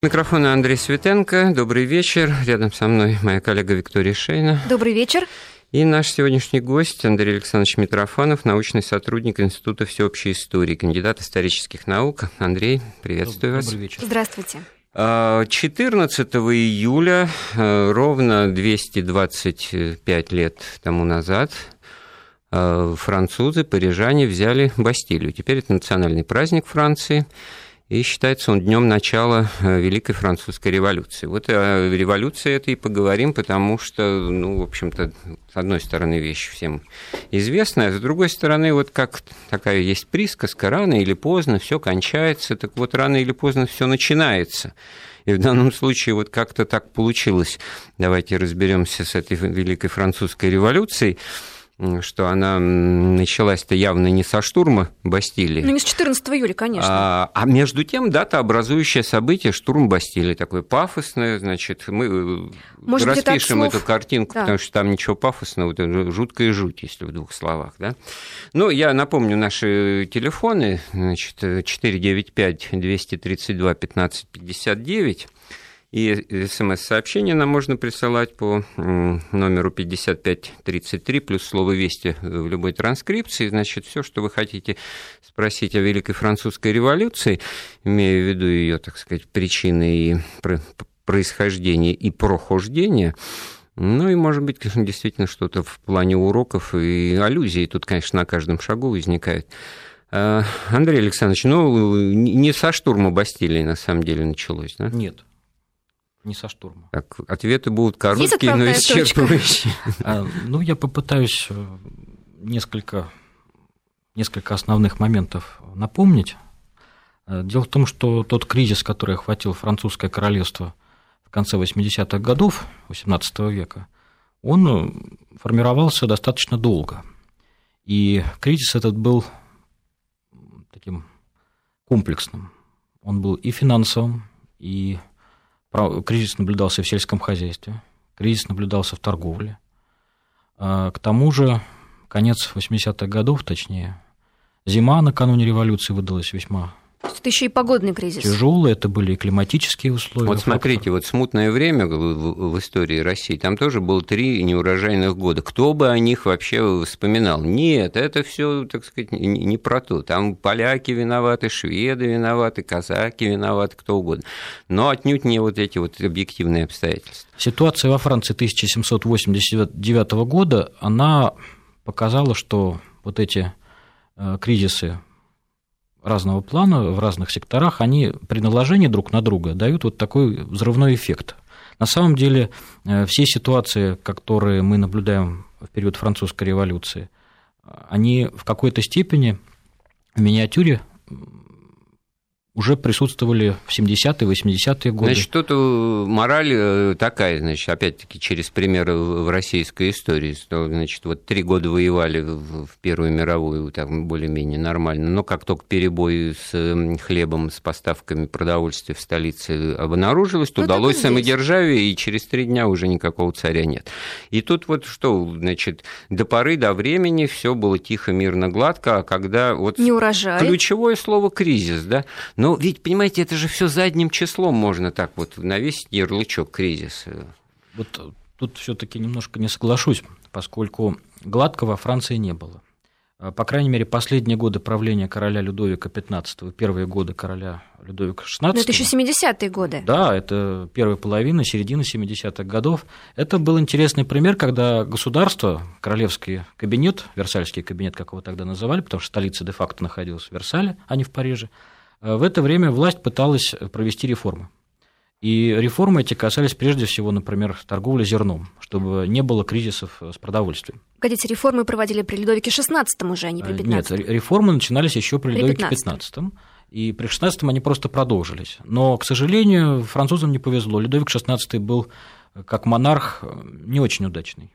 Микрофон Андрей Светенко. Добрый вечер. Рядом со мной моя коллега Виктория Шейна. Добрый вечер. И наш сегодняшний гость Андрей Александрович Митрофанов, научный сотрудник Института всеобщей истории, кандидат исторических наук. Андрей, приветствую вас. Добрый вечер. Здравствуйте. 14 а, июля, э, ровно 225 лет тому назад, э, французы, парижане взяли Бастилию. Теперь это национальный праздник Франции – и считается он днем начала э, Великой Французской революции. Вот о революции это и поговорим, потому что, ну, в общем-то, с одной стороны, вещь всем известная, с другой стороны, вот как такая есть присказка, рано или поздно все кончается, так вот рано или поздно все начинается. И в данном случае вот как-то так получилось. Давайте разберемся с этой Великой Французской революцией что она началась-то явно не со штурма Бастилии. Ну, не с 14 июля, конечно. А, а между тем, дата образующее событие, штурм Бастилии, такое пафосное, значит, мы э, Может распишем эту картинку, да. потому что там ничего пафосного, это жуткая жуть, если в двух словах, да. Ну, я напомню наши телефоны, значит, 495 232 15 59, и смс-сообщение нам можно присылать по номеру 5533 плюс слово «Вести» в любой транскрипции. Значит, все, что вы хотите спросить о Великой Французской революции, имея в виду ее, так сказать, причины и происхождение и прохождение, ну и, может быть, действительно что-то в плане уроков и аллюзий тут, конечно, на каждом шагу возникает. А, Андрей Александрович, ну, не со штурма Бастилии, на самом деле, началось, да? Нет не со штурма. Так, ответы будут короткие, но исчерпывающие. А, ну, я попытаюсь э, несколько, несколько основных моментов напомнить. Э, дело в том, что тот кризис, который охватил французское королевство в конце 80-х годов XVIII века, он э, формировался достаточно долго. И кризис этот был таким комплексным. Он был и финансовым, и Кризис наблюдался в сельском хозяйстве, кризис наблюдался в торговле. А, к тому же, конец 80-х годов, точнее, зима накануне революции выдалась весьма это еще и погодный кризис. Тяжелые, это были и климатические условия. Вот смотрите, фактор. вот смутное время в, истории России, там тоже было три неурожайных года. Кто бы о них вообще вспоминал? Нет, это все, так сказать, не, не про то. Там поляки виноваты, шведы виноваты, казаки виноваты, кто угодно. Но отнюдь не вот эти вот объективные обстоятельства. Ситуация во Франции 1789 года, она показала, что вот эти э, кризисы разного плана в разных секторах, они при наложении друг на друга дают вот такой взрывной эффект. На самом деле э, все ситуации, которые мы наблюдаем в период французской революции, они в какой-то степени в миниатюре уже присутствовали в 70-е, 80-е годы. Значит, тут э, мораль э, такая, значит, опять-таки через примеры в российской истории, что, значит, вот три года воевали в Первую мировую, так более-менее нормально, но как только перебой с хлебом, с поставками продовольствия в столице обнаружилось, то ну, удалось самодержавие, и через три дня уже никакого царя нет. И тут вот что, значит, до поры до времени все было тихо, мирно, гладко, а когда вот... Не урожай. Ключевое слово «кризис», да? Но но ведь, понимаете, это же все задним числом можно так вот навесить ярлычок кризиса. Вот тут все-таки немножко не соглашусь, поскольку гладко во Франции не было. А, по крайней мере, последние годы правления короля Людовика XV, первые годы короля Людовика XVI. Но это еще 70-е годы. Да, это первая половина, середина 70-х годов. Это был интересный пример, когда государство, королевский кабинет, Версальский кабинет, как его тогда называли, потому что столица де-факто находилась в Версале, а не в Париже, в это время власть пыталась провести реформы. И реформы эти касались прежде всего, например, торговли зерном, чтобы не было кризисов с продовольствием. Погодите, реформы проводили при Людовике XVI уже, а не при XV? Нет, реформы начинались еще при, при Людовике XV. И при XVI они просто продолжились. Но, к сожалению, французам не повезло. Людовик XVI был как монарх не очень удачный.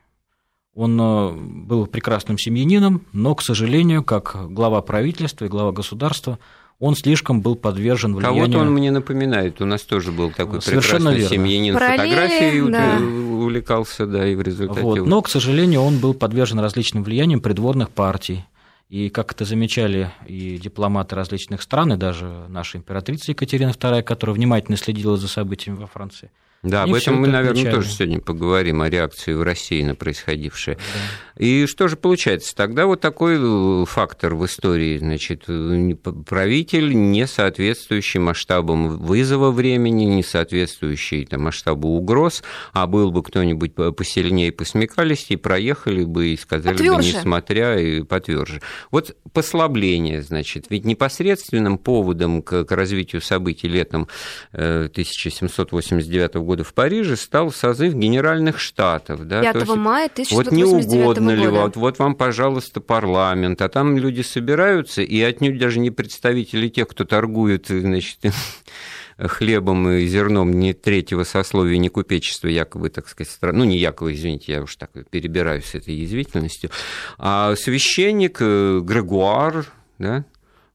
Он э, был прекрасным семьянином, но, к сожалению, как глава правительства и глава государства, он слишком был подвержен влиянию... Кого-то он мне напоминает, у нас тоже был такой Совершенно прекрасный верно. семьянин, фотографией да. увлекался, да, и в результате... Вот. Но, к сожалению, он был подвержен различным влияниям придворных партий, И как это замечали и дипломаты различных стран, и даже наша императрица Екатерина II, которая внимательно следила за событиями во Франции – да, об этом мы, наверное, отмечали. тоже сегодня поговорим, о реакции в России на происходившее. Да. И что же получается? Тогда вот такой э, фактор в истории, значит, э, правитель, не соответствующий масштабам вызова времени, не соответствующий там, масштабу угроз, а был бы кто-нибудь посильнее, посмекались, и проехали бы и сказали потверже. бы, несмотря и потверже. Вот послабление, значит, ведь непосредственным поводом к, к развитию событий летом 1789 э, года года в Париже стал созыв Генеральных Штатов. Да? 5 есть, мая 1989 Вот не угодно ли, вот, вот вам, пожалуйста, парламент, а там люди собираются, и отнюдь даже не представители тех, кто торгует, значит, хлебом и зерном не третьего сословия, не купечества, якобы, так сказать, стран... ну, не якобы, извините, я уж так перебираюсь с этой язвительностью, а священник э, Грегуар, да,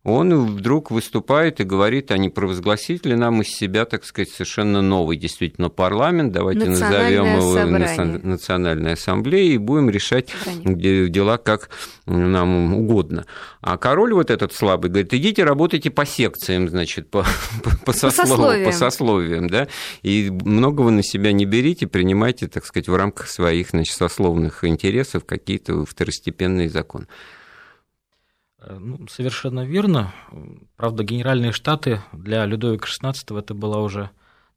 он вдруг выступает и говорит, а не провозгласить ли нам из себя, так сказать, совершенно новый действительно парламент, давайте назовем его собрание. Национальной ассамблеей и будем решать собрание. дела как нам угодно. А король вот этот слабый говорит, идите работайте по секциям, значит, по, по, по, сословиям. по сословиям, да, и многого на себя не берите, принимайте, так сказать, в рамках своих, значит, сословных интересов какие-то второстепенные законы. Э, ну, совершенно верно. Правда, Генеральные Штаты для Людовика XVI это была уже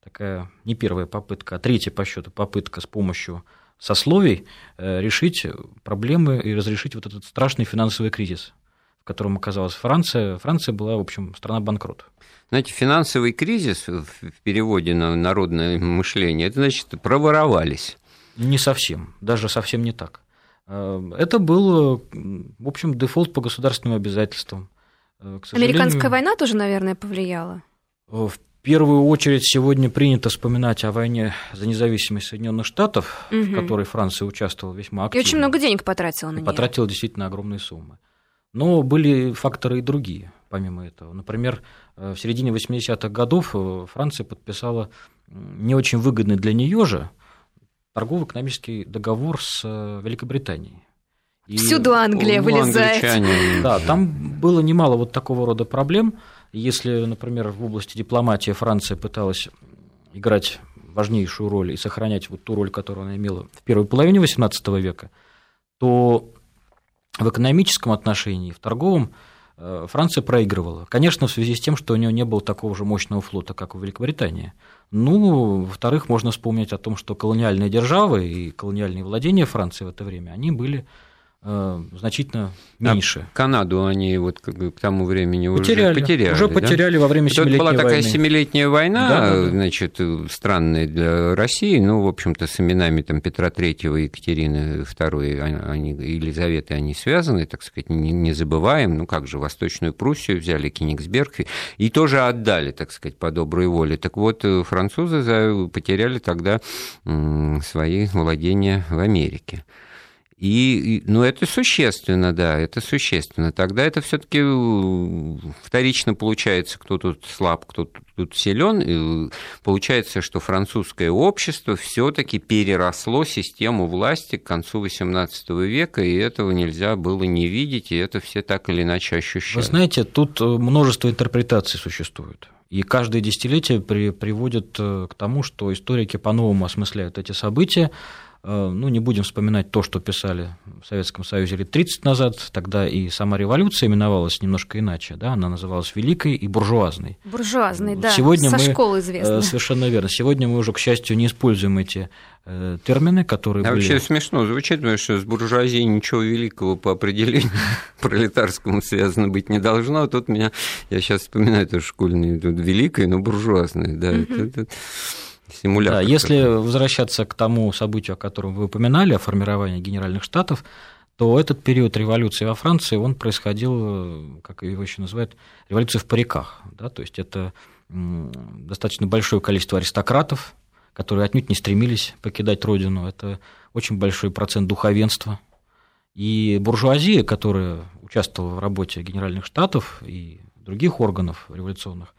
такая не первая попытка, а третья по счету попытка с помощью сословий э, решить проблемы и разрешить вот этот страшный финансовый кризис, в котором оказалась Франция. Франция была, в общем, страна банкрот. Знаете, финансовый кризис в переводе на народное мышление, это значит, проворовались. Не совсем, даже совсем не так. Э, это был, в общем, дефолт по государственным обязательствам. Э, Американская война тоже, наверное, повлияла? Э, в первую очередь сегодня принято вспоминать о войне за независимость Соединенных Штатов, угу. в которой Франция участвовала весьма активно. И очень много денег потратила на нее. Потратила действительно огромные суммы. Но были факторы и другие, помимо этого. Например, в середине 80-х годов Франция подписала не очень выгодный для нее же торгово-экономический договор с э, Великобританией. И Всюду Англия вылезает. Да, там было немало вот такого рода проблем. Если, например, в области дипломатии Франция пыталась играть важнейшую роль и сохранять вот ту роль, которую она имела в первой половине XVIII века, то в экономическом отношении, в торговом Э, Франция проигрывала. Конечно, в связи с тем, что у нее не было такого же мощного флота, как у Великобритании. Ну, во-вторых, можно вспомнить о том, что колониальные державы и колониальные владения Франции в это время, они были значительно меньше. А Канаду они вот к, к тому времени потеряли, уже потеряли. Уже потеряли да? во время Семилетней войны. Была такая Семилетняя война, да, да, да. значит, странная для России, ну, в общем-то, с именами там, Петра и Екатерины II, они, Елизаветы, они связаны, так сказать, не, не забываем. Ну, как же, Восточную Пруссию взяли, Кенигсберг, и тоже отдали, так сказать, по доброй воле. Так вот, э, французы потеряли тогда свои владения в Америке. И, ну, это существенно, да, это существенно. Тогда это все-таки э, вторично получается, кто тут слаб, кто тут силен. И получается, что французское общество все-таки переросло систему власти к концу XVIII века, и этого нельзя было не видеть, и это все так или иначе ощущают. Вы знаете, тут э, множество интерпретаций существует. И каждое десятилетие при, приводит э, к тому, что историки по-новому осмысляют эти события, Э, ну, не будем вспоминать то, что писали в Советском Союзе лет 30 назад, тогда и сама революция именовалась немножко иначе, да, она называлась великой и буржуазной. Буржуазной, да, Сегодня со мы, школы известно. Э, совершенно верно. Сегодня мы уже, к счастью, не используем эти э, термины, которые а были... вообще смешно звучит, потому что с буржуазией ничего великого по определению пролетарскому связано быть не должно, а тут меня, я сейчас вспоминаю эту школьную, тут великой, но буржуазной, да, это симулятор. Да, если возвращаться к тому событию, о котором вы упоминали, о формировании Генеральных Штатов, то этот период революции во Франции, он происходил, как его еще называют, революция в париках. Да? То есть это достаточно большое количество аристократов, которые отнюдь не стремились покидать родину. Это очень большой процент духовенства. И буржуазия, которая участвовала в работе Генеральных Штатов и других органов революционных,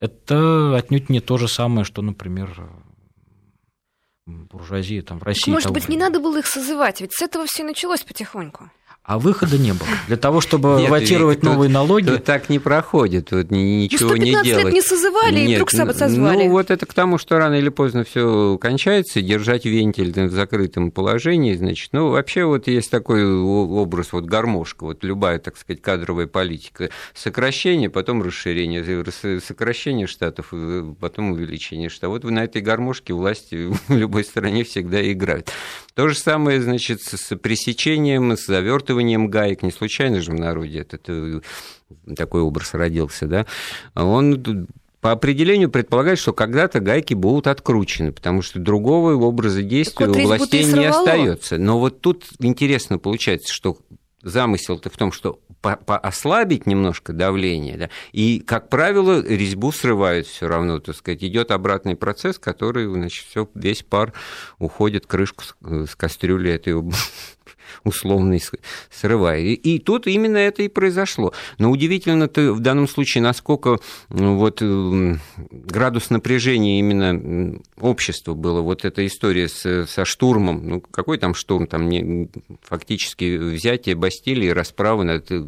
это отнюдь не то же самое, что, например, буржуазия там в России. Может быть, не надо было их созывать, ведь с этого все началось потихоньку. А выхода не было. Для того, чтобы Нет, ватировать новые налоги... Тут так не проходит, вот ничего ну, не делать. лет не созывали, Нет, и вдруг созвали. Ну, вот это к тому, что рано или поздно все кончается, держать вентиль в закрытом положении, значит, ну, вообще вот есть такой образ, вот гармошка, вот любая, так сказать, кадровая политика. Сокращение, потом расширение, сокращение штатов, потом увеличение штатов. Вот на этой гармошке власти в любой стране всегда играют. То же самое, значит, с пресечением, с завертыванием гаек. Не случайно же в народе этот э, такой образ родился, да? Он по определению предполагает, что когда-то гайки будут откручены, потому что другого образа действия вот у властей не остается. Но вот тут интересно получается, что замысел-то в том, что ослабить немножко давление, да, и, как правило, резьбу срывают все равно, так сказать, идет обратный процесс, который, значит, все, весь пар уходит, крышку с, с кастрюли этой условный срывая. И, и тут именно это и произошло. Но удивительно то в данном случае, насколько вот градус напряжения именно общества было. Вот эта история с, со штурмом, ну какой там штурм, там не, фактически взятие Бастилии, расправы над э,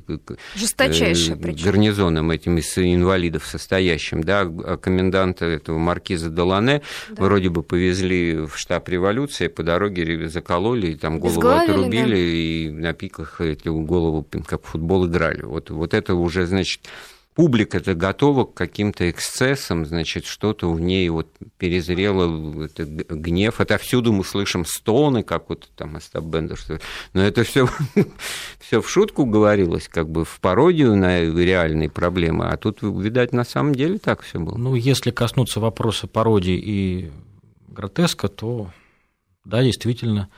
Жесточайшее, э, гарнизоном этим из инвалидов состоящим, да, а коменданта этого маркиза Долане да. вроде бы повезли в штаб революции, по дороге закололи, там голову отрубили, да и на пиках эти голову, как футбол играли. Вот, вот это уже, значит, публика-то готова к каким-то эксцессам, значит, что-то в ней вот перезрело, это гнев. Отовсюду мы слышим стоны, как вот там Остап Бендер. Но это все все в шутку говорилось, как бы в пародию на реальные проблемы. А тут, видать, на самом деле так все было. Ну, если коснуться вопроса пародии и гротеска, то да, действительно,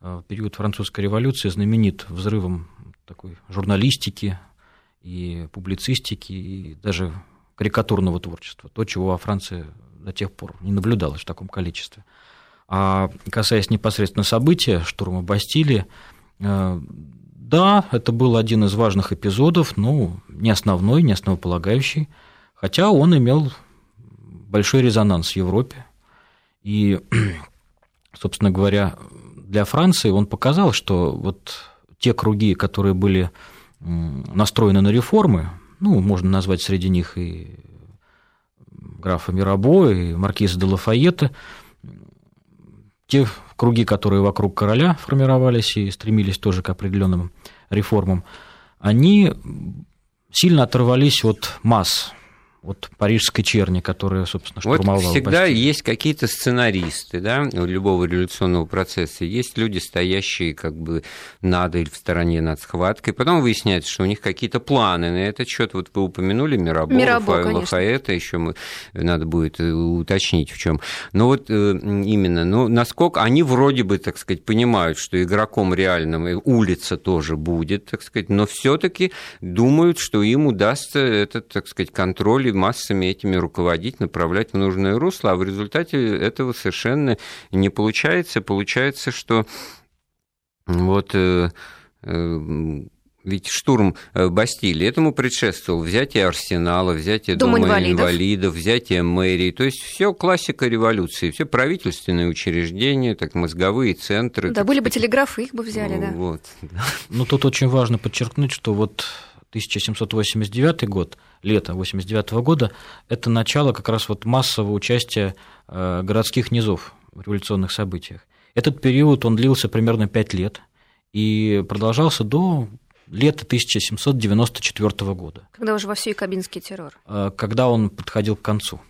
в период французской революции знаменит взрывом такой журналистики и публицистики, и даже карикатурного творчества, то, чего во Франции до тех пор не наблюдалось в таком количестве. А касаясь непосредственно события штурма Бастилии, э, да, это был один из важных эпизодов, но не основной, не основополагающий, хотя он имел большой резонанс в Европе. И, собственно говоря, для Франции он показал, что вот те круги, которые были настроены на реформы, ну, можно назвать среди них и графа Мирабо, и маркиза де Лафайета, те круги, которые вокруг короля формировались и стремились тоже к определенным реформам, они сильно оторвались от масс, от парижской черни, которая, собственно, штурмовала вот всегда Бастилию. есть какие-то сценаристы, да, у любого революционного процесса. Есть люди, стоящие как бы над или в стороне над схваткой. Потом выясняется, что у них какие-то планы на этот счет. Вот вы упомянули Мирабо, Мирабо Лафаэта, еще мы, надо будет э, уточнить в чем. Но вот э, именно, ну, насколько они вроде бы, так сказать, понимают, что игроком реальным улица тоже будет, так сказать, но все-таки думают, что им удастся этот, так сказать, контроль и массами этими руководить, направлять в нужное русло, а в результате этого совершенно не получается. Получается, что вот э, э, ведь штурм э, Бастилии этому предшествовал взятие арсенала, взятие Дом дома инвалидов. инвалидов, взятие мэрии. То есть все классика революции, все правительственные учреждения, так мозговые центры. Да, были сказать. бы телеграфы, их бы взяли, да. Вот. Ну, тут очень важно подчеркнуть, что вот 1789 год, лето 89 года, это начало как раз вот массового участия э, городских низов в революционных событиях. Этот период, он длился примерно 5 лет и продолжался до лета 1794 года. Когда уже во всей кабинский террор. Э, когда он подходил к концу.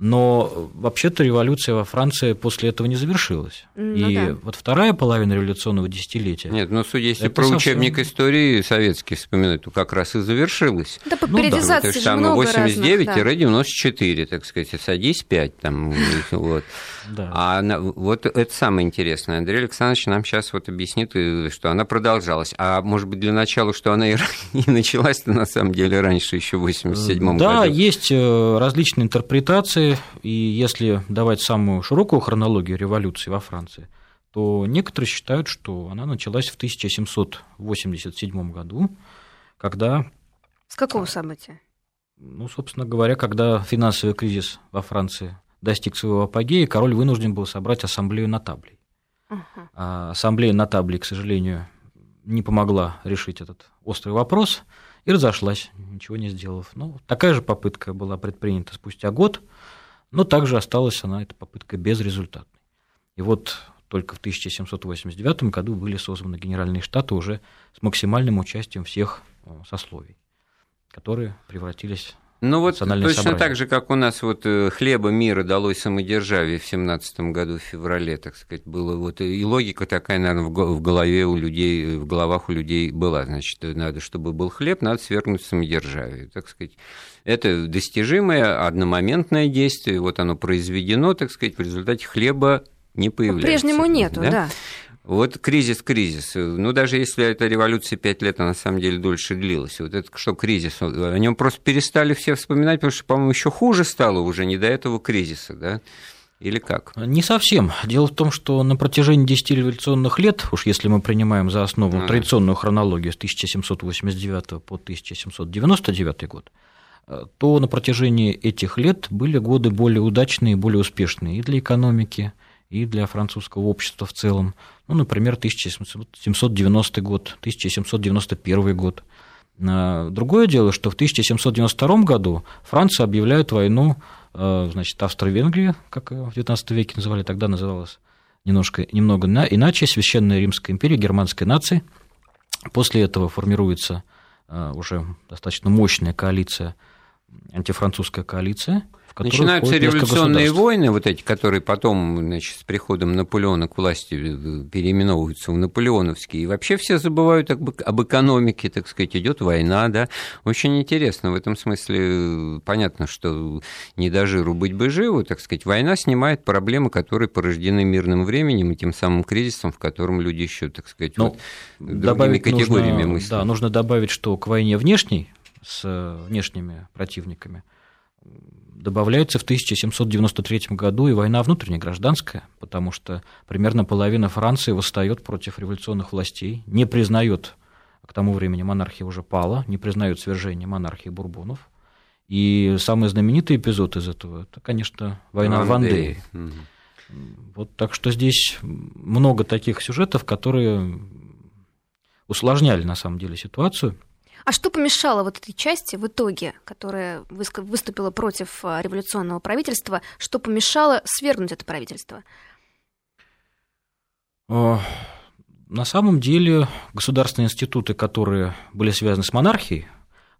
Но вообще-то революция во Франции после этого не завершилась. Ну, и да. вот вторая половина революционного десятилетия. Нет, ну судя если про совсем... учебник истории советский вспоминать, то как раз и завершилась. Да, по ну, периодизации да. То есть там 89-94, да. так сказать, садись 5 там. вот. Да. А вот это самое интересное. Андрей Александрович нам сейчас вот объяснит, э, что она продолжалась. А может быть, для начала, что она и началась-то на самом деле раньше, еще в 87 году? Да, есть э, различные интерпретации и если давать самую широкую хронологию революции во Франции, то некоторые считают, что она началась в 1787 году, когда... С какого события? Ну, собственно говоря, когда финансовый кризис во Франции достиг своего апогея, король вынужден был собрать ассамблею нотаблей. Uh-huh. А ассамблея нотаблей, к сожалению, не помогла решить этот острый вопрос и разошлась, ничего не сделав. Ну, такая же попытка была предпринята спустя год, но также осталась она, эта попытка, безрезультатной. И вот только в 1789 году были созданы генеральные штаты уже с максимальным участием всех э, сословий, которые превратились ну вот точно собрание. так же, как у нас вот э, хлеба мира далось самодержавие в 17 году в феврале, так сказать, было вот и логика такая, наверное, в голове у людей, в головах у людей была, значит, надо, чтобы был хлеб, надо свергнуть самодержавие, так сказать. Это достижимое одномоментное действие, вот оно произведено, так сказать, в результате хлеба не появляется. По-прежнему нету, да. да. Вот кризис, кризис. Ну, даже если эта революция пять лет, она на самом деле дольше длилась. Вот это что кризис? О нем просто перестали все вспоминать, потому что, по-моему, еще хуже стало уже не до этого кризиса, да? Или как? Не совсем. Дело в том, что на протяжении 10 революционных лет, уж если мы принимаем за основу а. традиционную хронологию с 1789 по 1799 год, то на протяжении этих лет были годы более удачные и более успешные и для экономики, и для французского общества в целом. Ну, например, 1790 год, 1791 год. А, другое дело, что в 1792 году Франция объявляет войну а, значит, Австро-Венгрии, как в XIX веке называли, тогда называлась немножко, немного иначе, Священная Римская империя, германской нации. После этого формируется уже достаточно мощная коалиция, антифранцузская коалиция – Начинаются революционные войны, вот эти, которые потом, значит, с приходом Наполеона к власти э, переименовываются в наполеоновские. И вообще все забывают об, об экономике, так сказать, идет война, да. Очень интересно в этом смысле. Э, понятно, что не до жиру быть бы живу, так сказать. Война снимает проблемы, которые порождены мирным временем и тем самым кризисом, в котором люди еще, так сказать, ну, вот другими категориями нужно, мыслят. Да, нужно добавить, что к войне внешней с э, внешними противниками добавляется в 1793 году и война внутренняя, гражданская, потому что примерно половина Франции восстает против революционных властей, не признает, к тому времени монархия уже пала, не признает свержение монархии Бурбонов. И самый знаменитый эпизод из этого, это, конечно, война в Вандее. Вот так что здесь много таких сюжетов, которые усложняли на самом деле ситуацию. А что помешало вот этой части в итоге, которая выступила против а, революционного правительства, что помешало свергнуть это правительство? А, на самом деле государственные институты, которые были связаны с монархией,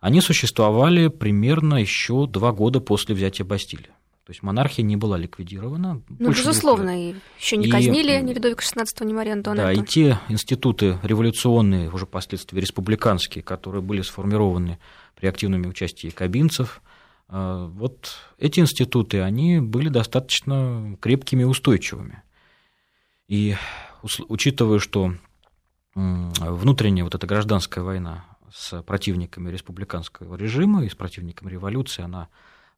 они существовали примерно еще два года после взятия Бастилии. То есть монархия не была ликвидирована. Ну, безусловно, и еще не казнили и, ни Людовика XVI, ни Марию Антуанетту. Да, и те институты революционные, уже впоследствии республиканские, которые были сформированы при активном участии кабинцев, а, вот эти институты, они были достаточно крепкими и устойчивыми. И учитывая, что внутренняя вот эта гражданская война с противниками республиканского режима и с противниками революции, она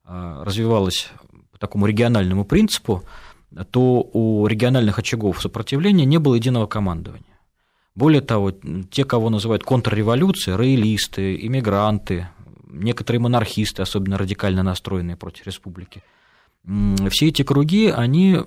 развивалась по такому региональному принципу, то у региональных очагов сопротивления не было единого командования. Более того, те, кого называют контрреволюцией, роялисты, иммигранты, некоторые монархисты, особенно радикально настроенные против республики – все эти круги, они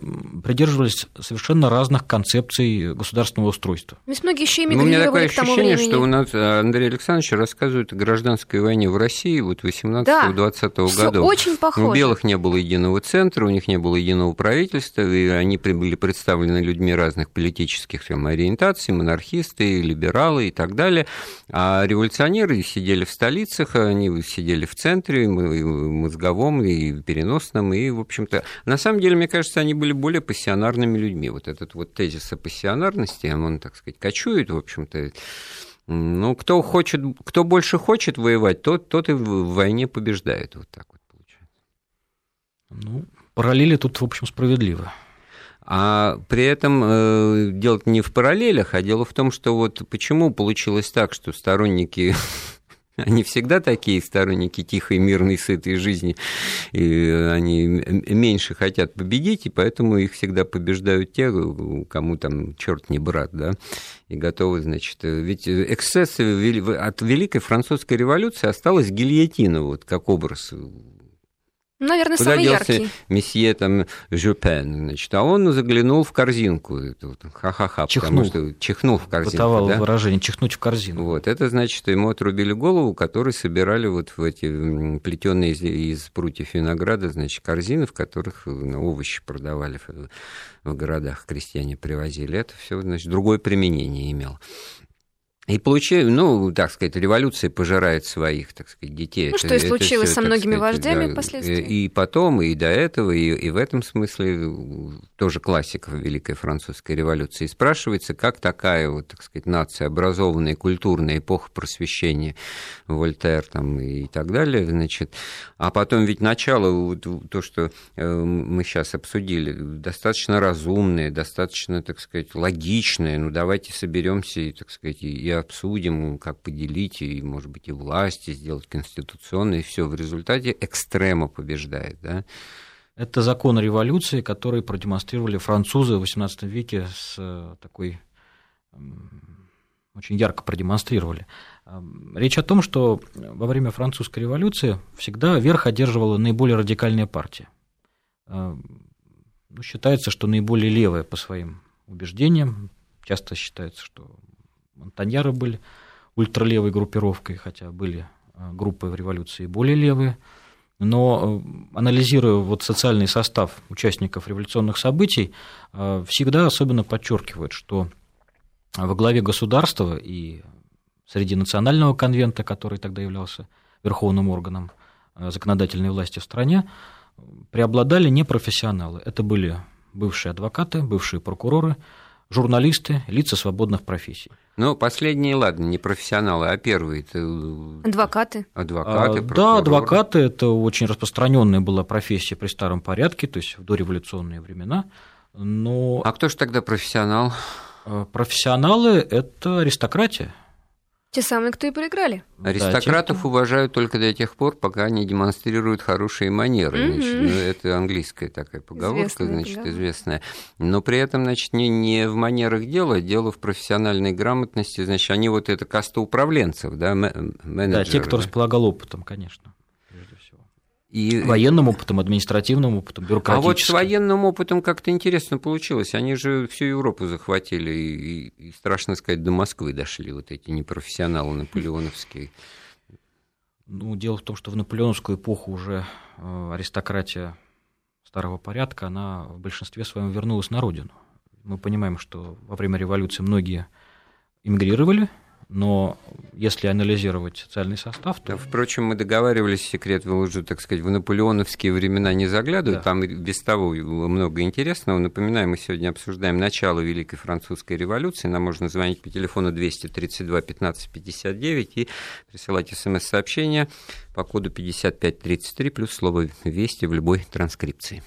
придерживались совершенно разных концепций государственного устройства. Ведь многие еще ну, У меня такое ощущение, времени. что у нас э, Андрей Александрович рассказывает о гражданской войне в России вот 18-20 да, годов. очень похоже. У белых не было единого центра, у них не было единого правительства, и они были представлены людьми разных политических там, ориентаций, монархисты, либералы и так далее. А революционеры сидели в столицах, они сидели в центре, мозговом и переносном, и, в общем-то, на самом деле, мне кажется, они были более пассионарными людьми. Вот этот вот тезис о пассионарности, он, так сказать, кочует, в общем-то. Ну, кто хочет, кто больше хочет воевать, тот, тот и в войне побеждает. Вот так вот получается. Ну, параллели тут, в общем, справедливо. А при этом э, дело не в параллелях, а дело в том, что вот почему получилось так, что сторонники они всегда такие сторонники тихой, мирной, сытой жизни, и они меньше хотят победить, и поэтому их всегда побеждают те, кому там черт не брат, да, и готовы, значит, ведь эксцессы от Великой Французской революции осталась гильотина, вот как образ Наверное, Куда самый делся яркий. месье там Жюпен, значит, а он заглянул в корзинку, вот, ха-ха-ха, чихнул. потому что чихнул в корзинку, Бытовало да? выражение «чихнуть в корзину». Вот, это значит, ему отрубили голову, которую собирали вот в эти плетеные из, из прутьев винограда, значит, корзины, в которых ну, овощи продавали в, в городах, крестьяне привозили. Это все, значит, другое применение имело. И получили, ну, так сказать, революция пожирает своих, так сказать, детей. Ну, Это- что и случилось всё, со многими сказать, вождями да, впоследствии. И потом, и до этого, и, и в этом смысле тоже классика Великой Французской революции. И спрашивается, как такая, вот, так сказать, нация, образованная, культурная эпоха просвещения, Вольтер там и так далее, значит, а потом ведь начало, то, что э, мы сейчас обсудили, достаточно разумное, достаточно, так сказать, логичное, ну, давайте соберемся и, так сказать, и обсудим, как поделить, и, может быть, и власти сделать конституционные, и все. В результате экстрема побеждает, да. Это закон революции, который продемонстрировали французы в XVIII веке с э, такой очень ярко продемонстрировали. Эм, Речь о том, что во время французской революции всегда верх одерживала наиболее радикальная партия. Эм, ну, считается, что наиболее левая по своим убеждениям. Часто считается, что монтаньяры были ультралевой группировкой, хотя были э, группы в революции более левые. Но э, анализируя вот социальный состав участников революционных событий, э, всегда особенно подчеркивают, что во главе государства и среди национального конвента, который тогда являлся верховным органом законодательной власти в стране, преобладали непрофессионалы. Это были бывшие адвокаты, бывшие прокуроры, журналисты, лица свободных профессий. Ну, последние, ладно, не профессионалы, а первые это Адвокаты. адвокаты, А, Да, адвокаты это очень распространенная была профессия при старом порядке, то есть в дореволюционные времена. Но А кто же тогда профессионал? э, профессионалы это аристократия. Те самые, кто и проиграли. Да, Аристократов кто- уважают только до тех пор, пока они демонстрируют хорошие манеры. Мгм. Значит, ну, это английская такая поговорка, Известная значит, поговорка. известная. Но при этом, значит, не, не в манерах дела, дело в профессиональной грамотности. Значит, они вот это каста управленцев, да, ме- менеджеры. Да, те, кто да. располагал опытом, конечно. И- Военным опытом, административным опытом, А бюрократическим. вот с военным опытом как-то интересно получилось. Они же всю Европу захватили и, и, страшно сказать, до Москвы дошли вот эти непрофессионалы наполеоновские. Ну, дело в том, что в наполеоновскую эпоху уже э, аристократия старого порядка, она в большинстве своем вернулась на родину. Мы понимаем, что во время революции многие эмигрировали, но если анализировать социальный состав, то Да, впрочем, мы договаривались, секрет выложу, так сказать, в наполеоновские времена не заглядывать, Да. там без того было много интересного. Напоминаю, мы сегодня обсуждаем начало Великой Французской революции. Нам можно звонить по телефону 232 15 59 и присылать смс-сообщения по коду 5533 плюс слово «Вести» в любой транскрипции.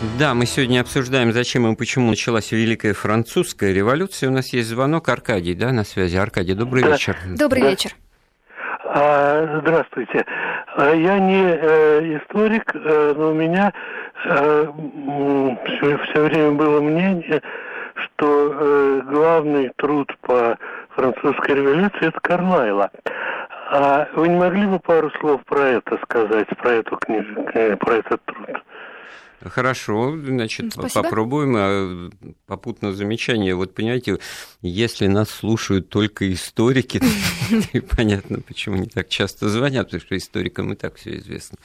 Да, мы сегодня обсуждаем, зачем и почему началась Великая Французская революция. У нас есть звонок. Аркадий, да, на связи. Аркадий, добрый Да. вечер. Добрый Да. вечер. А, Здравствуйте. А, Я не э, историк, э, но у меня все, время было мнение, что э, главный труд по французской революции это Карлайла. А вы не могли бы пару слов про это сказать, про эту книжку, про этот труд? Хорошо, значит, Спасибо. попробуем. А, Попутно замечание. Вот понимаете, если нас слушают только историки, то понятно, почему не так часто звонят, потому что историкам и так все известно.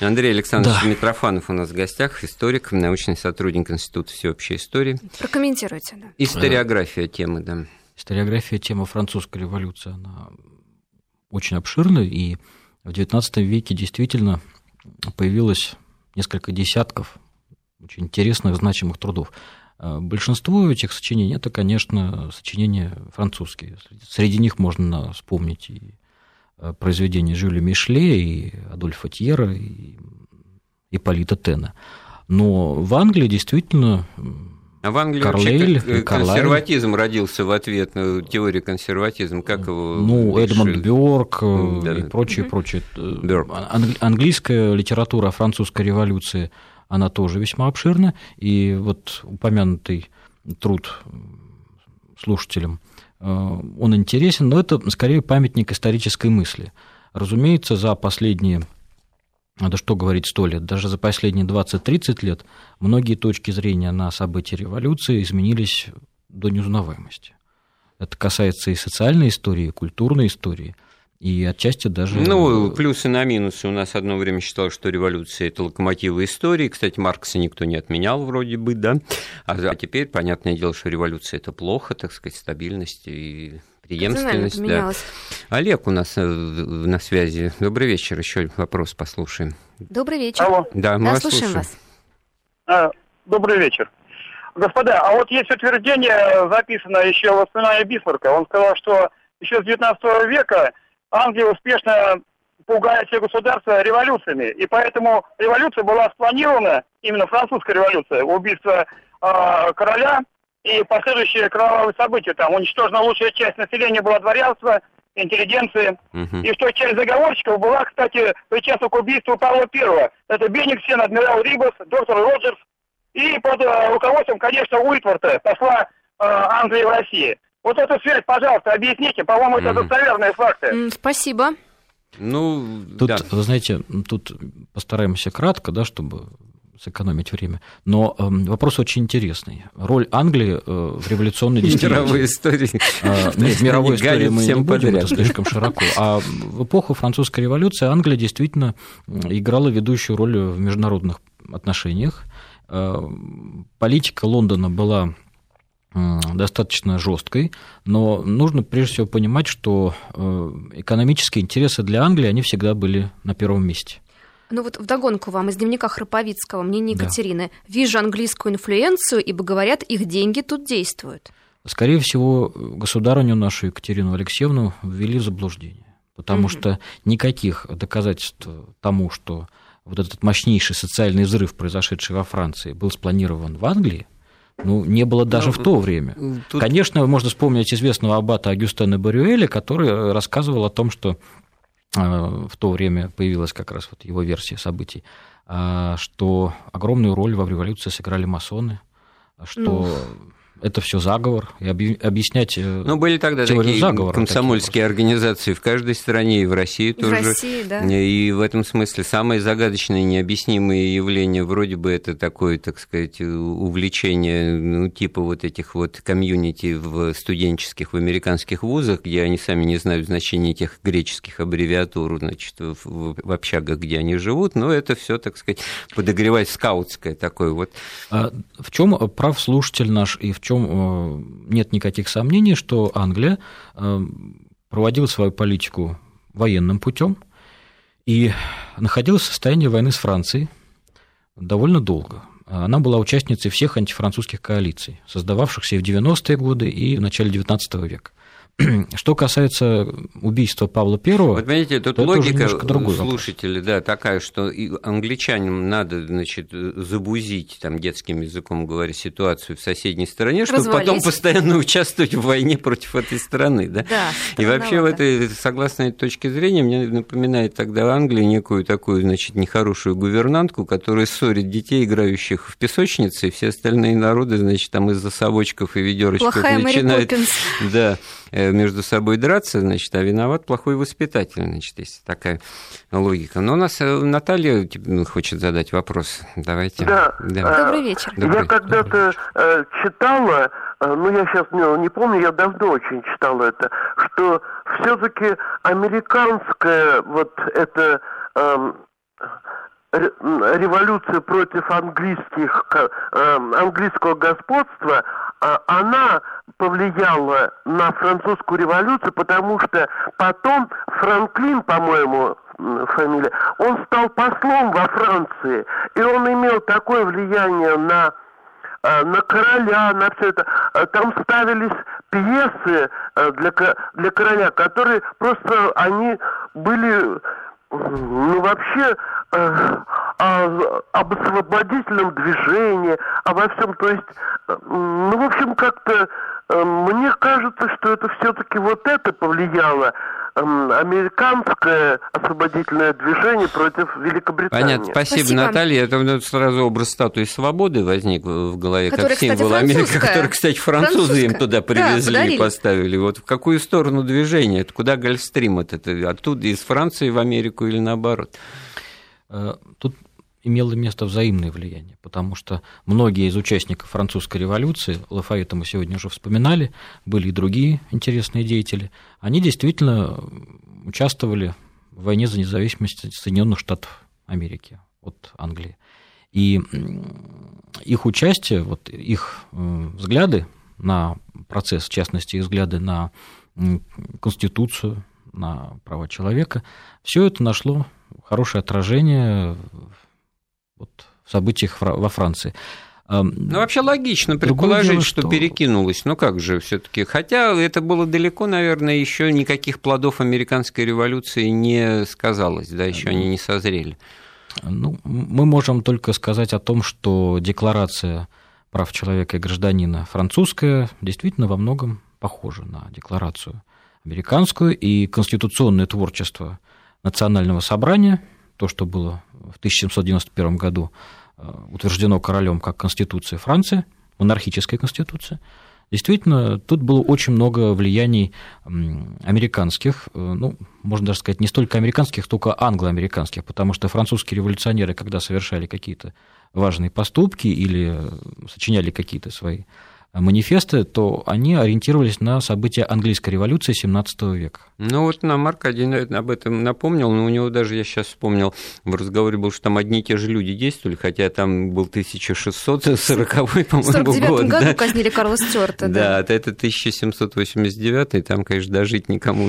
Андрей Александрович Да. Митрофанов у нас в гостях, историк, научный сотрудник Института всеобщей истории. Прокомментируйте, да. Историография темы, да. историография тема французской революции, она очень обширна, и в XIX веке действительно появилось несколько десятков очень интересных, значимых трудов. А Большинство этих сочинений – это, конечно, сочинения французские. Среди них можно вспомнить и э, произведения Жюля Мишле, и Адольфа Тьера, и Ипполита Тена. Но в Англии действительно в Англии Карлейль, вообще Карлайль. консерватизм родился в ответ на теорию консерватизма. Как его Ну, Эдмонд решили? Бёрк э, да. и прочее, прочее. Э, Бёрк. ан- Английская литература о французской революции, она тоже весьма обширна. И вот упомянутый труд слушателям, э, он интересен, но это скорее памятник исторической мысли. Разумеется, за последние да что говорить сто лет, даже за последние 20-30 лет многие точки зрения на события революции изменились до неузнаваемости. Это касается и социальной истории, и культурной истории, и отчасти даже... Ну, плюсы на минусы. У нас одно время считалось, что революция – это локомотивы истории. Кстати, Маркса никто не отменял вроде бы, да? А, а теперь, понятное дело, что революция – это плохо, так сказать, стабильность и преемственность. Да. Олег у нас э, на связи. Добрый вечер. Еще вопрос послушаем. Добрый вечер. Алло. Да, мы да, вас слушаем. вас. А, добрый вечер. Господа, а вот есть утверждение, записанное еще в воспоминании Бисмарка. Он сказал, что еще с 19 века Англия успешно пугает все государства революциями. И поэтому революция была спланирована, именно французская революция, убийство э, короля и последующие кровавые события. Там уничтожена лучшая часть населения была дворянство, интеллигенции. Uh-huh. И что часть заговорщиков была, кстати, причастна к убийству Павла Первого. Это Бениксен, адмирал Рибас, доктор Роджерс. И под э, руководством, конечно, Уитворта, посла э, Англии в России. Вот эту связь, пожалуйста, объясните. По-моему, это mm-hmm. достоверные факты. Mm, спасибо. Ну, тут, да. вы знаете, тут постараемся кратко, да, чтобы сэкономить время. Но э, вопрос очень интересный. Роль Англии э, в революционной действительности... Мировой истории. Э, нет, мировой истории мы не будем, это слишком широко. А в эпоху французской революции Англия действительно играла ведущую роль в международных отношениях. Э, политика Лондона была достаточно жесткой, но нужно прежде всего понимать, что э, экономические интересы для Англии, они всегда были на первом месте. Ну вот вдогонку вам из дневника Храповицкого, мнение Екатерины. Да. Вижу английскую инфлюенцию, ибо говорят, их деньги тут действуют. Скорее всего, государыню нашу Екатерину Алексеевну ввели в заблуждение, потому угу. что никаких доказательств тому, что вот этот мощнейший социальный взрыв, произошедший во Франции, был спланирован в Англии, ну, не было даже ну, в то время. Тут... Конечно, можно вспомнить известного аббата Агюстена Барюэля, который рассказывал о том, что в то время появилась как раз вот его версия событий, э, что огромную роль во революции сыграли масоны, что ну это все заговор, и объяснять э, Ну, были тогда такие заговора, комсомольские организации в каждой стране, и в России тоже. В России, да. И в этом смысле самые загадочные, необъяснимые явления, вроде бы это такое, так сказать, увлечение, ну, типа вот этих вот комьюнити в студенческих, в американских вузах, где они сами не знают значения этих греческих аббревиатур, значит, в, в общагах, где они живут, но это все, так сказать, подогревать скаутское такое вот. А в чем прав слушатель наш и в чем чем э, нет никаких сомнений, что Англия э, проводила свою политику военным путем и находилась в состоянии войны с Францией довольно долго. Она была участницей всех антифранцузских коалиций, создававшихся и в 90-е годы, и в начале XIX века. Что касается убийства Павла Первого, вот понимаете, тут логика слушателей, да, такая, что и англичанам надо, значит, забузить, там, детским языком говоря, ситуацию в соседней стране, чтобы Развалить. потом постоянно участвовать в войне против этой страны, да? Да. И вообще в этой, согласно этой точке зрения, мне напоминает тогда Англия некую такую, значит, нехорошую гувернантку, которая ссорит детей, играющих в песочнице, и все остальные народы, значит, там из-за совочков и ведерочков начинают... Да, Э, между собой драться, значит, а виноват плохой воспитатель, значит, есть такая логика. Но у нас э, Наталья ну, хочет задать вопрос. Давайте. Да. да. Добрый вечер. Добрый. Я когда-то э, читала, ну я сейчас не, не помню, я давно очень читала это, что все-таки американская вот это э, революция против английских, английского господства, а, она повлияла на французскую революцию, потому что потом Франклин, по-моему, фамилия, он стал послом во Франции, и он имел такое влияние на а, на короля, на все это. А, там ставились пьесы для, для короля, которые просто, они были, ну, вообще, о, об освободительном движении, обо всем. То есть, э, ну, в общем, как-то э, мне кажется, что это все-таки вот это повлияло американское освободительное движение против Великобритании. Понятно, спасибо, спасибо. Наталья. Это сразу образ статуи свободы возник в голове, который, как символ Америки, который, кстати, французы им туда привезли да, и поставили. Вот в какую сторону движения? Это куда Гольфстрим? Это оттуда из Франции в Америку или наоборот? Тут имело место взаимное влияние, потому что многие из участников французской революции, Лафайета мы сегодня уже вспоминали, были и другие интересные деятели, они действительно участвовали в войне за независимость Соединенных Штатов Америки от Англии. И их участие, вот их взгляды на процесс, в частности, их взгляды на Конституцию, на права человека, все это нашло хорошее отражение вот, в событиях во Франции. Ну, вообще логично предположить, дело, что... что перекинулось. Ну, как же все таки Хотя это было далеко, наверное, еще никаких плодов американской революции не сказалось, да, еще они не созрели. Ну, мы можем только сказать о том, что декларация прав человека и гражданина французская действительно во многом похожа на декларацию американскую, и конституционное творчество Национального собрания, то, что было в 1791 году э, утверждено королем как Конституция Франции, монархическая конституция, Действительно, тут было очень много влияний американских, э, ну, можно даже сказать, не столько американских, только англоамериканских, потому что французские революционеры, когда совершали какие-то важные поступки или э, сочиняли какие-то свои манифесты, то они ориентировались на события английской революции XVII века. Ну вот нам Марк один об этом напомнил, но у него даже, я сейчас вспомнил, в разговоре был, что там одни и те же люди действовали, хотя там был 1640 по-моему, год. В году да? казнили Карла Стюарта. Да, да это 1789, там, конечно, дожить никому,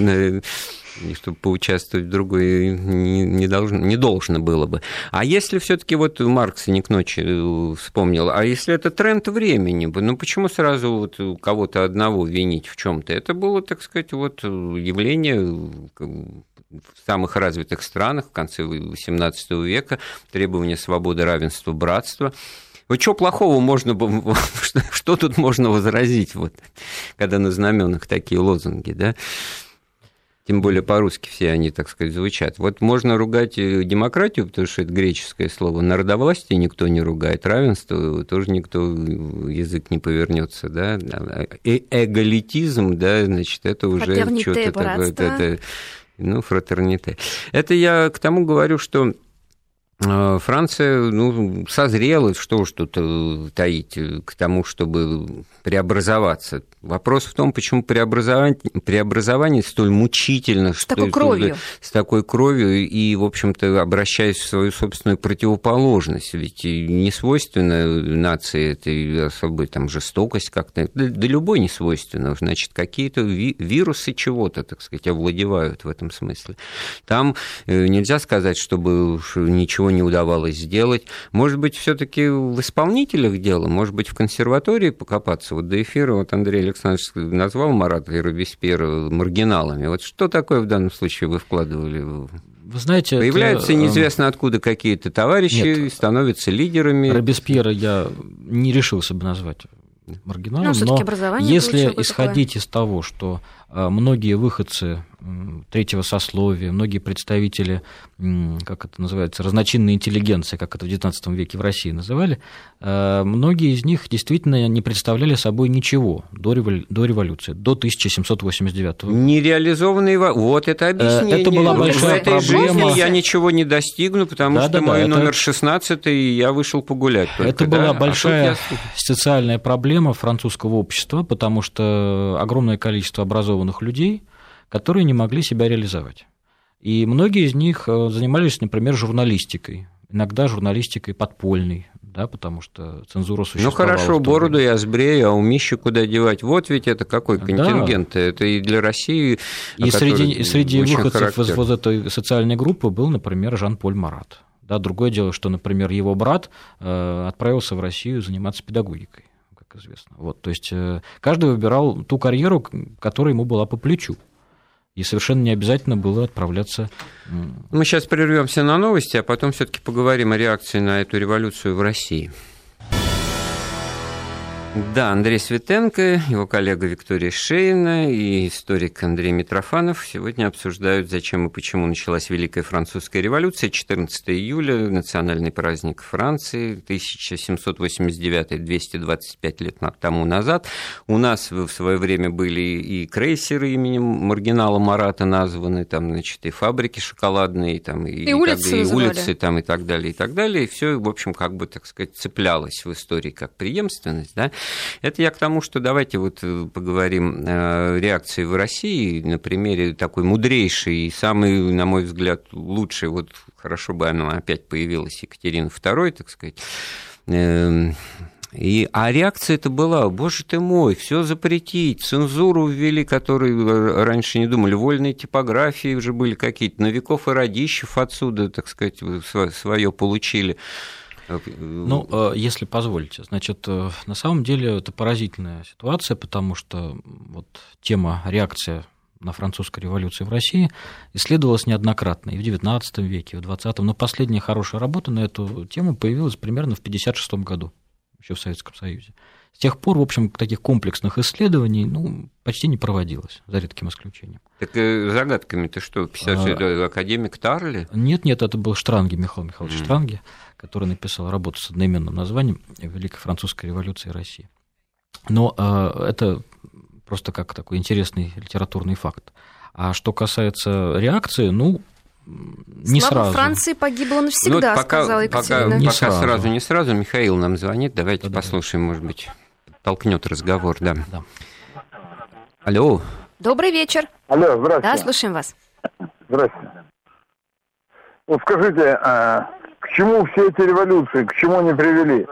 и чтобы поучаствовать в другой не, не, должно, не должно было бы. А если все-таки вот Маркс не к ночи э, вспомнил, а если это тренд времени, ну почему сразу вот кого-то одного винить в чем-то? Это было, так сказать, вот явление в самых развитых странах в конце XVIII века, требования свободы, равенства, братства. Вот что плохого можно, что, что тут можно возразить, вот, когда на знаменах такие лозунги, да? Тем более по-русски все они, так сказать, звучат. Вот можно ругать демократию, потому что это греческое слово, народовластие никто не ругает, равенство тоже никто язык не повернется, да, э, эгалитизм, да, значит, это уже что-то такое, это, ну, фратерните. Это я к тому говорю, что Франция ну, созрела, что уж тут таить, к тому, чтобы преобразоваться. Вопрос в том, почему преобразование, преобразование столь мучительно, с что такой кровью. с такой кровью и, в общем-то, обращаясь в свою собственную противоположность. Ведь не свойственно нации этой особой там, жестокость как-то, да, да любой не свойственно. Значит, какие-то ви- вирусы чего-то, так сказать, овладевают в этом смысле. Там э, нельзя сказать, чтобы ничего не удавалось сделать. Может быть, все таки в исполнителях дело, может быть, в консерватории покопаться. Вот до эфира вот Андрей Александрович назвал Марата и Робеспьера маргиналами. Вот что такое в данном случае вы вкладывали? Вы знаете, Появляются это... неизвестно откуда какие-то товарищи, Нет, становятся лидерами. Робеспьера я не решился бы назвать маргиналом, но, но если исходить такое. из того, что а, многие выходцы третьего сословия, многие представители, как это называется, разночинной интеллигенции, как это в XIX веке в России называли, а, многие из них действительно не представляли собой ничего до, революции, до 1789 года. Нереализованные... Вот это э, объяснение. Это была большая в этой проблема. Жизни я ничего не достигну, потому да, что да, мой да, номер это... 16 и я вышел погулять. Только, это да? была а большая я... социальная проблема французского общества, потому что огромное количество образованных людей – которые не могли себя реализовать. И многие из них э, занимались, например, журналистикой, иногда журналистикой подпольной, да, потому что цензура существовала. Ну хорошо, бороду я сбрею, а умищу куда девать? Вот ведь это какой контингент, да. это и для России. И среди, среди выходцев из вот этой социальной группы был, например, Жан-Поль Марат. Да, другое дело, что, например, его брат э, отправился в Россию заниматься педагогикой, как известно. Вот, то есть э, каждый выбирал ту карьеру, которая ему была по плечу. И совершенно не обязательно было отправляться. Мы сейчас прервемся на новости, а потом все-таки поговорим о реакции на эту революцию в России. Да, Андрей Светенко, его коллега Виктория Шейна и историк Андрей Митрофанов сегодня обсуждают, зачем и почему началась Великая Французская революция. 14 июля, национальный праздник Франции, 1789-225 лет тому назад. У нас в свое время были и крейсеры именем маргинала Марата названы, там, значит, и фабрики шоколадные, там, и, и, улицы, и, улицы там, и так далее, и так далее. И все, в общем, как бы, так сказать, цеплялось в истории как преемственность, да. Это я к тому, что давайте вот э, поговорим о реакции в России на примере такой мудрейшей и самой, на мой взгляд, лучшей, вот хорошо бы она опять появилась, Екатерина II, так сказать, эм, и, а реакция это была, боже ты мой, все запретить, цензуру ввели, которые раньше не думали, вольные типографии уже были какие-то, Новиков и Радищев отсюда, так сказать, свое получили. Ну, э, если позволите. Значит, э, на самом деле это поразительная ситуация, потому что вот тема реакция на французской революции в России исследовалась неоднократно и в XIX веке, и в XX. Но последняя хорошая работа на эту тему появилась примерно в 1956 году, еще в Советском Союзе. С тех пор, в общем, таких комплексных исследований ну, почти не проводилось, за редким исключением. Так э, загадками ты что, 50 а, академик Тарли? Нет, нет, это был Штранги, Михаил Михайлович mm. Штранги который написал работу с одноименным названием «Великая французская революция России». Но э, это просто как такой интересный литературный факт. А что касается реакции, ну, не Слава сразу. Франции погибла навсегда, ну, пока, сказала Екатерина. Пока, не пока сразу. сразу, не сразу. Михаил нам звонит. Давайте да, послушаем, да. может быть, толкнет разговор, да. да. Алло. Добрый вечер. Алло, здравствуйте. Да, слушаем вас. Здравствуйте. Вот скажите, а к чему все эти революции, к чему они привели?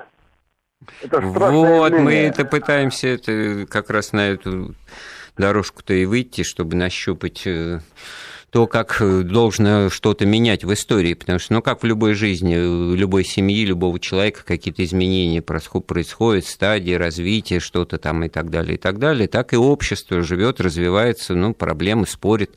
Это вот, явление. мы это пытаемся это как раз на эту дорожку-то и выйти, чтобы нащупать э, то, как должно что-то менять в истории, потому что, ну, как в любой жизни, в любой семьи, любого человека какие-то изменения происходят, стадии развития, что-то там и так далее, и так далее, так и общество живет, развивается, ну, проблемы спорит.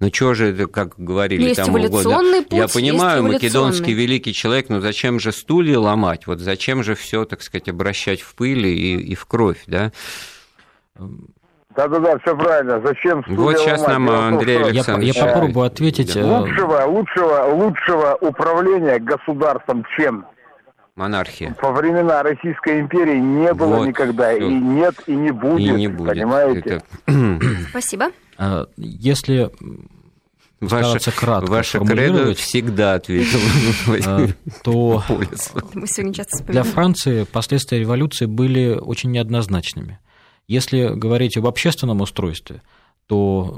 Ну что же это, как говорили есть там эволюционный путь, Я понимаю, македонский великий человек, но зачем же стулья ломать? Вот зачем же все, так сказать, обращать в пыль и, и в кровь, да? Да-да-да, все правильно. Зачем стулья Вот сейчас ломать? нам Андрей Александрович... Я, я попробую ответить. Э, лучшего, лучшего, лучшего управления государством чем? Монархия. Во времена Российской империи не было вот, никогда, всё. и нет, и не будет, и не будет. понимаете? Это... Спасибо. А, если Ваше, кратко ваше кредо всегда ответил. А, то для Франции последствия революции были очень неоднозначными. Если говорить об общественном устройстве, то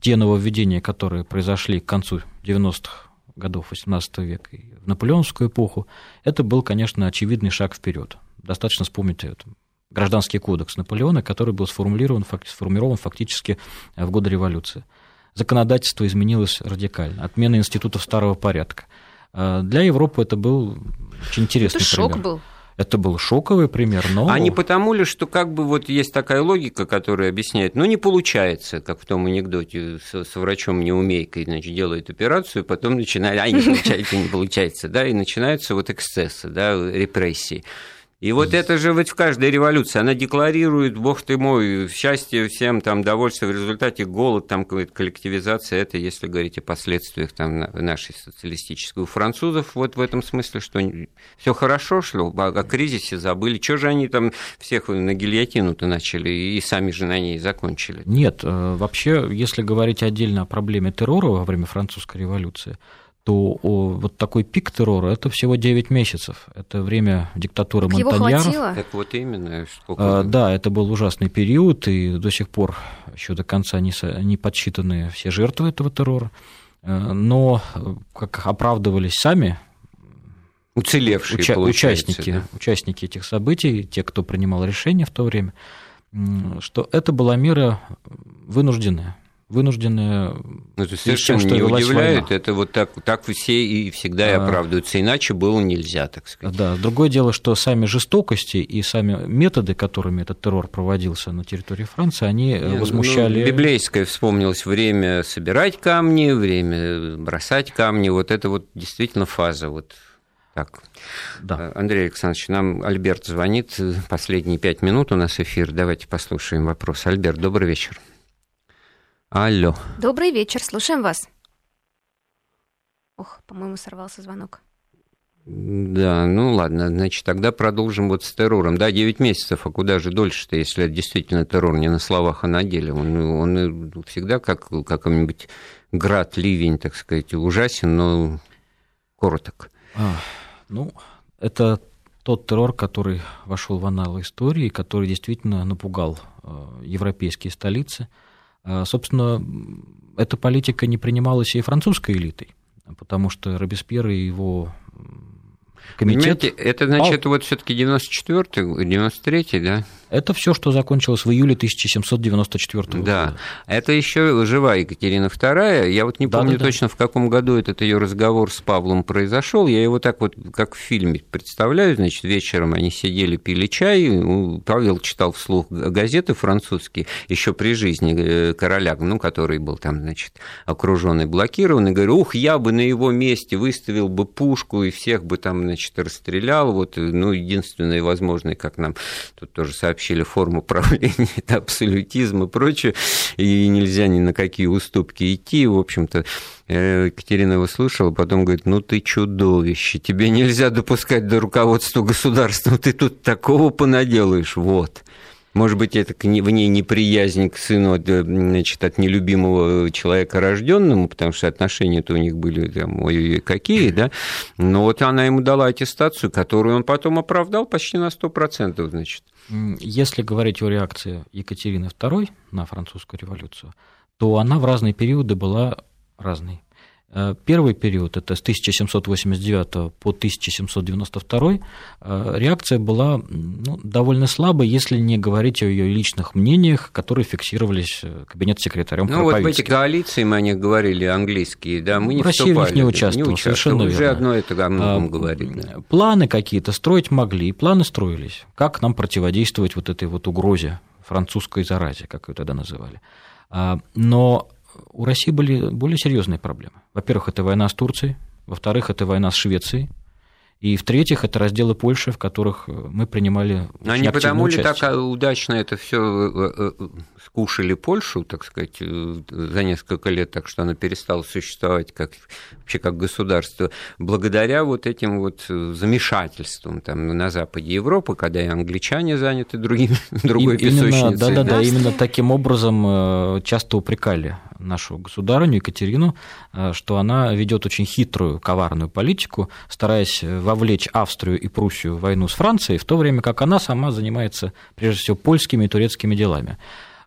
те нововведения, которые произошли к концу 90-х годов XVIII века и в наполеоновскую эпоху, это был, конечно, очевидный шаг вперед. Достаточно вспомнить это. Гражданский кодекс Наполеона, который был сформулирован, сформирован фактически э, в годы революции. Законодательство изменилось радикально. Отмена институтов старого порядка. Э, для Европы это был очень интересный это пример. шок был. Это был шоковый пример, но... А не потому ли, что как бы вот есть такая логика, которая объясняет, ну, не получается, как в том анекдоте с, с врачом неумейкой, значит, делает операцию, потом начинает, а, не получается, не получается, да, и начинаются вот эксцессы, да, репрессии. И вот это же ведь в каждой революции, она декларирует, бог ты мой, счастье всем, там, довольство, в результате голод, там, коллективизация, это если говорить о последствиях там, нашей социалистической. У французов вот в этом смысле, что все хорошо шло, о кризисе забыли, что же они там всех на гильотину-то начали и сами же на ней закончили? Нет, э, вообще, если говорить отдельно о проблеме террора во время французской революции, то вот такой пик террора – это всего 9 месяцев. Это время диктатуры так Монтаньяров. Его хватило? Так вот именно. Сколько а, да, это был ужасный период, и до сих пор еще до конца не, не подсчитаны все жертвы этого террора. Э, но, как оправдывались сами Уцелевшие, уча- участники, да? участники этих событий, те, кто принимал решения в то время, что это была мера вынужденная вынуждены... Ну, это совершенно тем, не удивляет, война. это вот так, так все и всегда и а. оправдываются, иначе было нельзя, так сказать. Да, другое дело, что сами жестокости и сами методы, которыми этот террор проводился на территории Франции, они не, ну, возмущали... Ну, библейское вспомнилось время собирать камни, время бросать камни, вот это вот действительно фаза вот Так, да. Андрей Александрович, нам Альберт звонит. Последние пять минут у нас эфир. Давайте послушаем вопрос. Альберт, добрый вечер. Алло. Добрый вечер, слушаем вас. Ох, по-моему, сорвался звонок. Да, ну ладно, значит, тогда продолжим вот с террором. Да, 9 месяцев, а куда же дольше-то, если это действительно террор не на словах, а на деле? Он, он всегда как какой-нибудь град, ливень, так сказать, ужасен, но короток. А, ну, это тот террор, который вошел в аналы истории, который действительно напугал э, европейские столицы. А, собственно, эта политика не принималась и французской элитой, потому что Робеспьер и его комитет... Понимаете, это значит, вот все-таки 94-й, 93-й, да? Это все, что закончилось в июле 1794 года. Да, это еще жива Екатерина II. Я вот не да, помню да, точно, в каком году этот ее разговор с Павлом произошел. Я его так вот, как в фильме представляю. Значит, вечером они сидели, пили чай. Павел читал вслух газеты французские еще при жизни э, короля, ну, который был там, значит, окруженный, блокированный. Говорю, ух, я бы на его месте выставил бы пушку и всех бы там, значит, расстрелял. Вот, ну, единственное возможное, как нам тут тоже сообщили, сообщили форму правления, это абсолютизм и прочее, и нельзя ни на какие уступки идти. В общем-то, э, Екатерина его слушала, потом говорит, ну ты чудовище, тебе нельзя допускать до руководства государства, ты тут такого понаделаешь, вот. Может быть, это в ней неприязнь к сыну э, значит, от нелюбимого человека рожденному, потому что отношения-то у них были там, ой, какие, да. Но вот она ему дала аттестацию, которую он потом оправдал почти на 100%, значит. Если говорить о реакции Екатерины II на французскую революцию, то она в разные периоды была разной. Э, первый период, это с 1789 по 1792, э, реакция была ну, довольно слабой, если не говорить о ее личных мнениях, которые фиксировались э, кабинет-секретарем Ну вот в эти коалиции мы о них говорили, английские, да, мы не Россия вступали. в них не участвовала, не участвовала. совершенно Уже верно. одно это о многом а, говорит. Да. Планы какие-то строить могли, планы строились. Как нам противодействовать вот этой вот угрозе, французской заразе, как ее тогда называли. А, но у России были более серьезные проблемы. Во-первых, это война с Турцией, во-вторых, это война с Швецией, и в-третьих, это разделы Польши, в которых э, мы принимали Но не потому ли так а, удачно это все э, э, скушали Польшу, так сказать, за несколько лет, так что она перестала существовать как, вообще как государство, благодаря вот этим вот замешательствам там, на западе Европы, когда и англичане заняты другими, другой и, песочницей. Да-да-да, именно таким образом часто упрекали нашу государыню Екатерину, э, что она ведет очень хитрую, коварную политику, стараясь вовлечь Австрию и Пруссию в войну с Францией, в то время как она сама занимается, прежде всего, польскими и турецкими делами.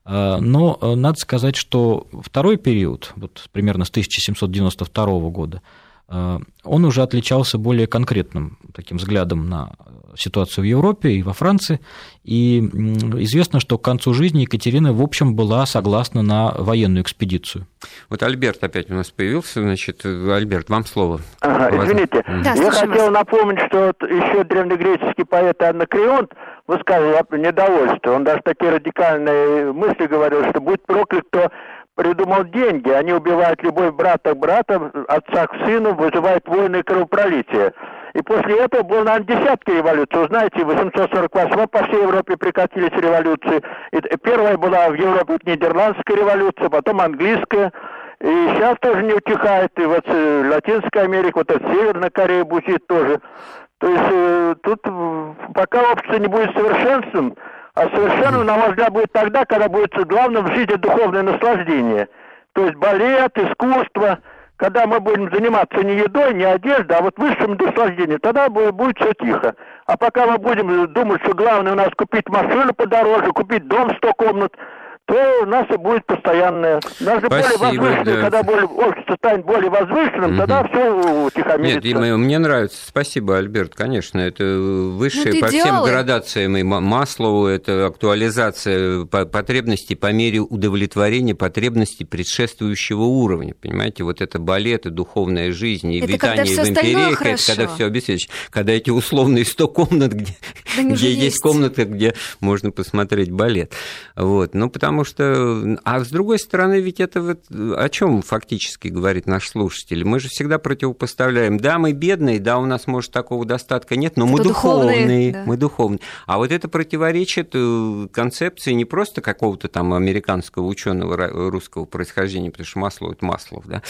Э, но э, надо сказать, что второй период, вот примерно с 1792 года, он уже отличался более конкретным таким взглядом на ситуацию в Европе и во Франции. И известно, что к концу жизни Екатерина, в общем, была согласна на военную экспедицию. Вот Альберт опять у нас появился. Значит, Альберт, вам слово. Ага, извините, да, я хотел напомнить, что еще древнегреческий поэт Анакреонт высказывал недовольство. Он даже такие радикальные мысли говорил, что будет проклят, кто придумал деньги. Они убивают любовь брата к брату, отца к сыну, вызывают войны и кровопролитие. И после этого было, наверное, десятки революций. Вы знаете, в 848 по всей Европе прекратились революции. И первая была в Европе Нидерландская революция, потом английская. И сейчас тоже не утихает. И вот э, Латинская Америка, вот эта Северная Корея бузит тоже. То есть э, тут пока общество не будет совершенством, а совершенным, на мой взгляд, будет тогда, когда будет главным в жизни духовное наслаждение. То есть балет, искусство – когда мы будем заниматься не едой, не одеждой, а вот высшим наслаждением, тогда будет, будет все тихо. А пока мы будем думать, что главное у нас купить машину подороже, купить дом 100 комнат, то у нас и будет постоянное. Даже более возвышенное, да. когда более, общество станет более возвышенным, угу. тогда все утихомирится. Нет, мне нравится. Спасибо, Альберт, конечно. Это высшее ну, по идеалы. всем градациям и Маслову, это актуализация потребностей по мере удовлетворения потребностей предшествующего уровня. Понимаете, вот это балет и духовная жизнь, и это витание в империях, это когда все обеспечено. Когда эти условные 100 комнат, где, да где есть. есть комната, где можно посмотреть балет. Вот. Ну, потому потому что... А с другой стороны, ведь это вот о чем фактически говорит наш слушатель? Мы же всегда противопоставляем, да, мы бедные, да, у нас, может, такого достатка нет, но мы духовные, духовные да. мы духовные. А вот это противоречит э, концепции не просто какого-то там американского ученого русского происхождения, потому что масло это Маслов, да,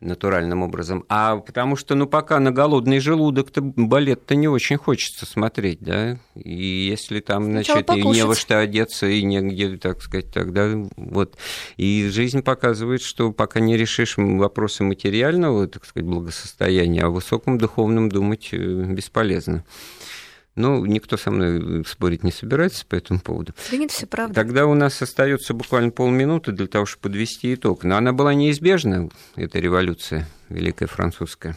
натуральным образом, а потому что, ну, пока на голодный желудок-то балет-то не очень хочется смотреть, да, и если там, значит, и не во что одеться, и негде, так сказать, тогда вот. И жизнь показывает, что пока не решишь вопросы материального, так сказать, благосостояния, о высоком духовном думать э, бесполезно. Ну, никто со мной спорить не собирается по этому поводу. Да нет, все правда. Тогда у нас остается буквально полминуты для того, чтобы подвести итог. Но она была неизбежна, эта революция Великая Французская.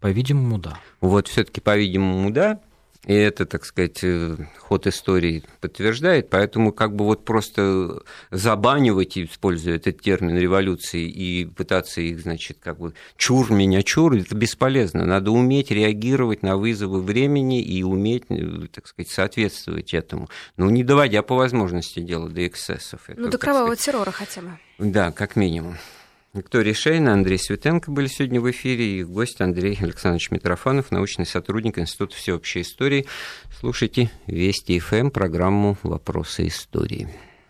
По-видимому, да. Вот все-таки, по-видимому, да. И это, так сказать, э, ход истории подтверждает, поэтому как бы вот просто забанивать, используя этот термин революции, и пытаться их, значит, как бы чур меня чур, это бесполезно. Надо уметь реагировать на вызовы времени и уметь, э, так сказать, соответствовать этому. Ну, не доводя по возможности дела до эксцессов. Ну, это, до кровавого сказать, террора хотя бы. Да, как минимум. Виктория Шейна, Андрей Светенко были сегодня в эфире, и гость Андрей Александрович Митрофанов, научный сотрудник Института всеобщей истории. Слушайте Вести ФМ, программу «Вопросы истории».